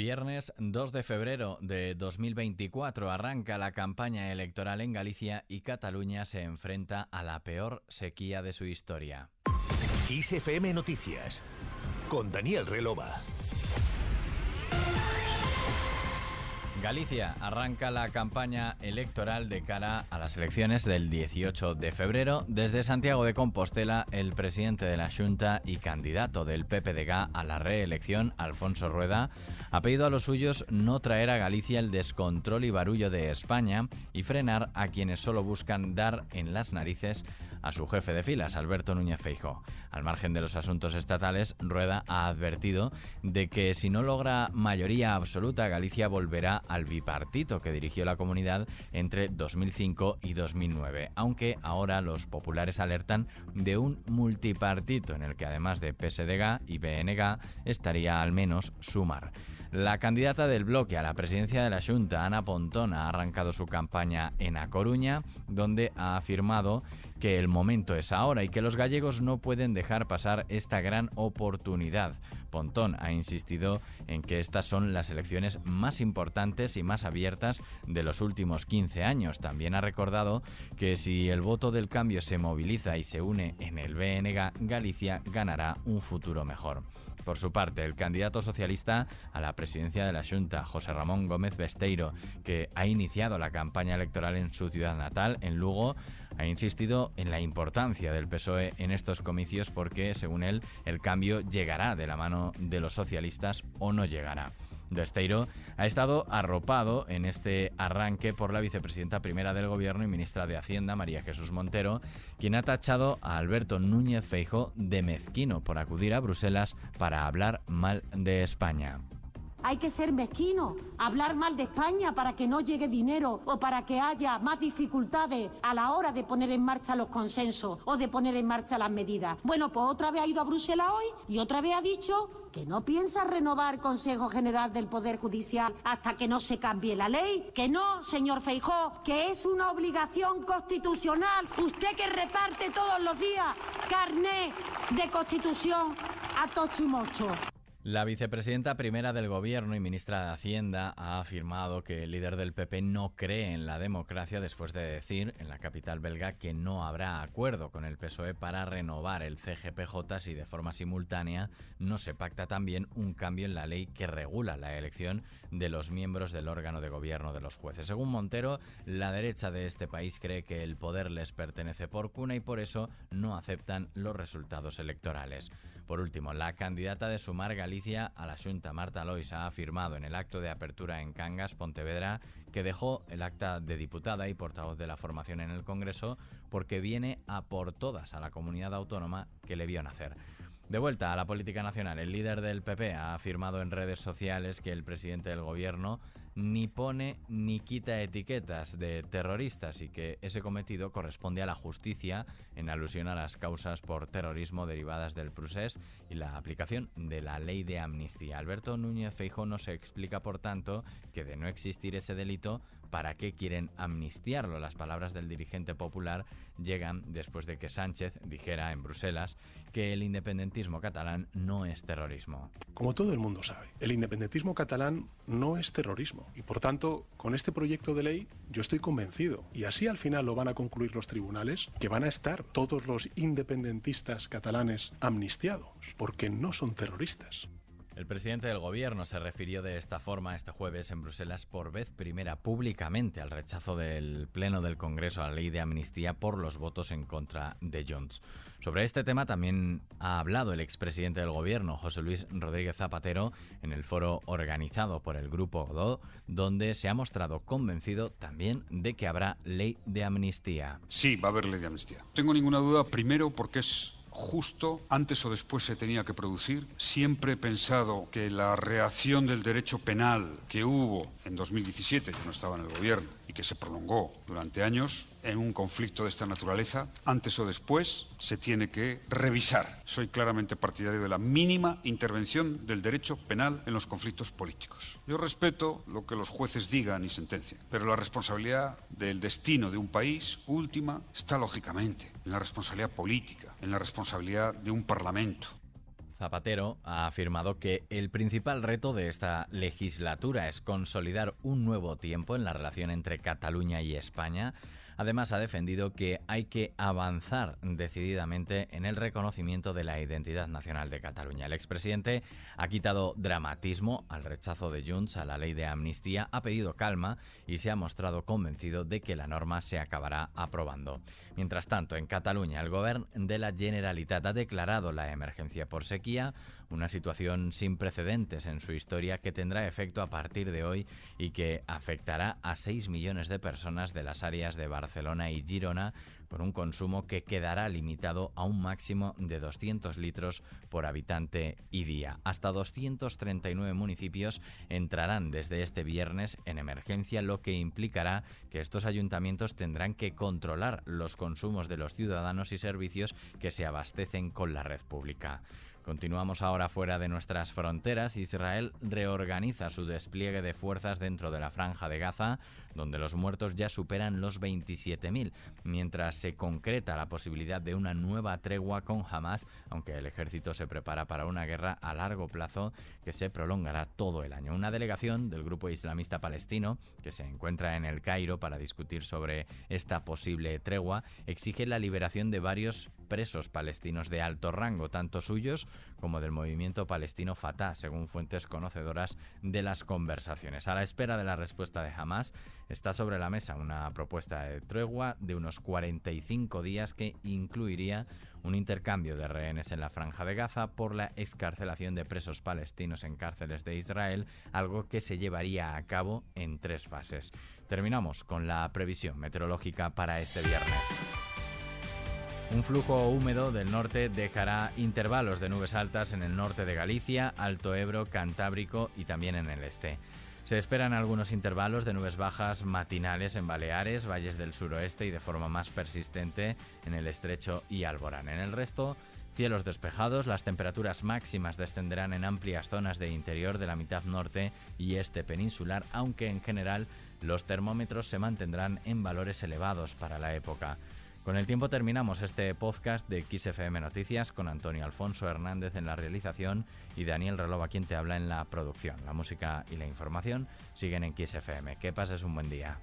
Viernes 2 de febrero de 2024 arranca la campaña electoral en Galicia y Cataluña se enfrenta a la peor sequía de su historia. Noticias con Daniel Relova. Galicia arranca la campaña electoral de cara a las elecciones del 18 de febrero. Desde Santiago de Compostela, el presidente de la Junta y candidato del PPDG a la reelección, Alfonso Rueda, ha pedido a los suyos no traer a Galicia el descontrol y barullo de España y frenar a quienes solo buscan dar en las narices a su jefe de filas, Alberto Núñez Feijo. Al margen de los asuntos estatales, Rueda ha advertido de que si no logra mayoría absoluta, Galicia volverá al bipartito que dirigió la comunidad entre 2005 y 2009, aunque ahora los populares alertan de un multipartito en el que además de PSDG y BNG estaría al menos Sumar. La candidata del bloque a la presidencia de la Junta, Ana Pontón, ha arrancado su campaña en A Coruña, donde ha afirmado que el momento es ahora y que los gallegos no pueden dejar pasar esta gran oportunidad. Pontón ha insistido en que estas son las elecciones más importantes y más abiertas de los últimos 15 años. También ha recordado que si el voto del cambio se moviliza y se une en el BNG, Galicia ganará un futuro mejor. Por su parte, el candidato socialista a la presidencia de la Junta, José Ramón Gómez Besteiro, que ha iniciado la campaña electoral en su ciudad natal, en Lugo, ha insistido en la importancia del PSOE en estos comicios porque, según él, el cambio llegará de la mano de los socialistas o no llegará. Desteiro ha estado arropado en este arranque por la vicepresidenta primera del Gobierno y ministra de Hacienda, María Jesús Montero, quien ha tachado a Alberto Núñez Feijo de mezquino por acudir a Bruselas para hablar mal de España. Hay que ser mezquino, hablar mal de España para que no llegue dinero o para que haya más dificultades a la hora de poner en marcha los consensos o de poner en marcha las medidas. Bueno, pues otra vez ha ido a Bruselas hoy y otra vez ha dicho que no piensa renovar el Consejo General del Poder Judicial hasta que no se cambie la ley. Que no, señor Feijó, que es una obligación constitucional. Usted que reparte todos los días carné de constitución a Tochimocho. La vicepresidenta primera del Gobierno y ministra de Hacienda ha afirmado que el líder del PP no cree en la democracia después de decir en la capital belga que no habrá acuerdo con el PSOE para renovar el CGPJ si de forma simultánea no se pacta también un cambio en la ley que regula la elección de los miembros del órgano de gobierno de los jueces. Según Montero, la derecha de este país cree que el poder les pertenece por cuna y por eso no aceptan los resultados electorales. Por último, la candidata de Sumar Galicia a la Junta, Marta Lois, ha afirmado en el acto de apertura en Cangas, Pontevedra, que dejó el acta de diputada y portavoz de la formación en el Congreso porque viene a por todas a la comunidad autónoma que le vio nacer. De vuelta a la política nacional, el líder del PP ha afirmado en redes sociales que el presidente del gobierno ni pone ni quita etiquetas de terroristas y que ese cometido corresponde a la justicia en alusión a las causas por terrorismo derivadas del procés y la aplicación de la ley de amnistía. Alberto Núñez Feijóo no se explica, por tanto, que de no existir ese delito, ¿para qué quieren amnistiarlo? Las palabras del dirigente popular llegan después de que Sánchez dijera en Bruselas que el independentismo catalán no es terrorismo. Como todo el mundo sabe, el independentismo catalán no es terrorismo y por tanto, con este proyecto de ley yo estoy convencido, y así al final lo van a concluir los tribunales, que van a estar todos los independentistas catalanes amnistiados, porque no son terroristas. El presidente del gobierno se refirió de esta forma este jueves en Bruselas por vez primera públicamente al rechazo del Pleno del Congreso a la ley de amnistía por los votos en contra de Jones. Sobre este tema también ha hablado el expresidente del gobierno, José Luis Rodríguez Zapatero, en el foro organizado por el Grupo Godó, donde se ha mostrado convencido también de que habrá ley de amnistía. Sí, va a haber ley de amnistía. Tengo ninguna duda, primero porque es justo, antes o después se tenía que producir. Siempre he pensado que la reacción del derecho penal que hubo en 2017, yo no estaba en el gobierno, y que se prolongó durante años en un conflicto de esta naturaleza, antes o después se tiene que revisar. Soy claramente partidario de la mínima intervención del derecho penal en los conflictos políticos. Yo respeto lo que los jueces digan y sentencien, pero la responsabilidad del destino de un país última está lógicamente en la responsabilidad política, en la responsabilidad de un parlamento. Zapatero ha afirmado que el principal reto de esta legislatura es consolidar un nuevo tiempo en la relación entre Cataluña y España Además, ha defendido que hay que avanzar decididamente en el reconocimiento de la identidad nacional de Cataluña. El expresidente ha quitado dramatismo al rechazo de Junts a la ley de amnistía, ha pedido calma y se ha mostrado convencido de que la norma se acabará aprobando. Mientras tanto, en Cataluña, el gobierno de la Generalitat ha declarado la emergencia por sequía, una situación sin precedentes en su historia que tendrá efecto a partir de hoy y que afectará a 6 millones de personas de las áreas de Barcelona y Girona con un consumo que quedará limitado a un máximo de 200 litros por habitante y día. Hasta 239 municipios entrarán desde este viernes en emergencia, lo que implicará que estos ayuntamientos tendrán que controlar los consumos de los ciudadanos y servicios que se abastecen con la red pública. Continuamos ahora fuera de nuestras fronteras. Israel reorganiza su despliegue de fuerzas dentro de la franja de Gaza, donde los muertos ya superan los 27.000, mientras se concreta la posibilidad de una nueva tregua con Hamas, aunque el ejército se prepara para una guerra a largo plazo que se prolongará todo el año. Una delegación del grupo islamista palestino, que se encuentra en el Cairo para discutir sobre esta posible tregua, exige la liberación de varios presos palestinos de alto rango, tanto suyos como del movimiento palestino Fatah, según fuentes conocedoras de las conversaciones. A la espera de la respuesta de Hamas, está sobre la mesa una propuesta de tregua de unos 45 días que incluiría un intercambio de rehenes en la franja de Gaza por la excarcelación de presos palestinos en cárceles de Israel, algo que se llevaría a cabo en tres fases. Terminamos con la previsión meteorológica para este viernes. Un flujo húmedo del norte dejará intervalos de nubes altas en el norte de Galicia, Alto Ebro, Cantábrico y también en el este. Se esperan algunos intervalos de nubes bajas matinales en Baleares, valles del suroeste y de forma más persistente en el estrecho y Alborán. En el resto, cielos despejados, las temperaturas máximas descenderán en amplias zonas de interior de la mitad norte y este peninsular, aunque en general los termómetros se mantendrán en valores elevados para la época. Con el tiempo terminamos este podcast de XFM Noticias con Antonio Alfonso Hernández en la realización y Daniel Relova quien te habla en la producción. La música y la información siguen en XFM. Que pases un buen día.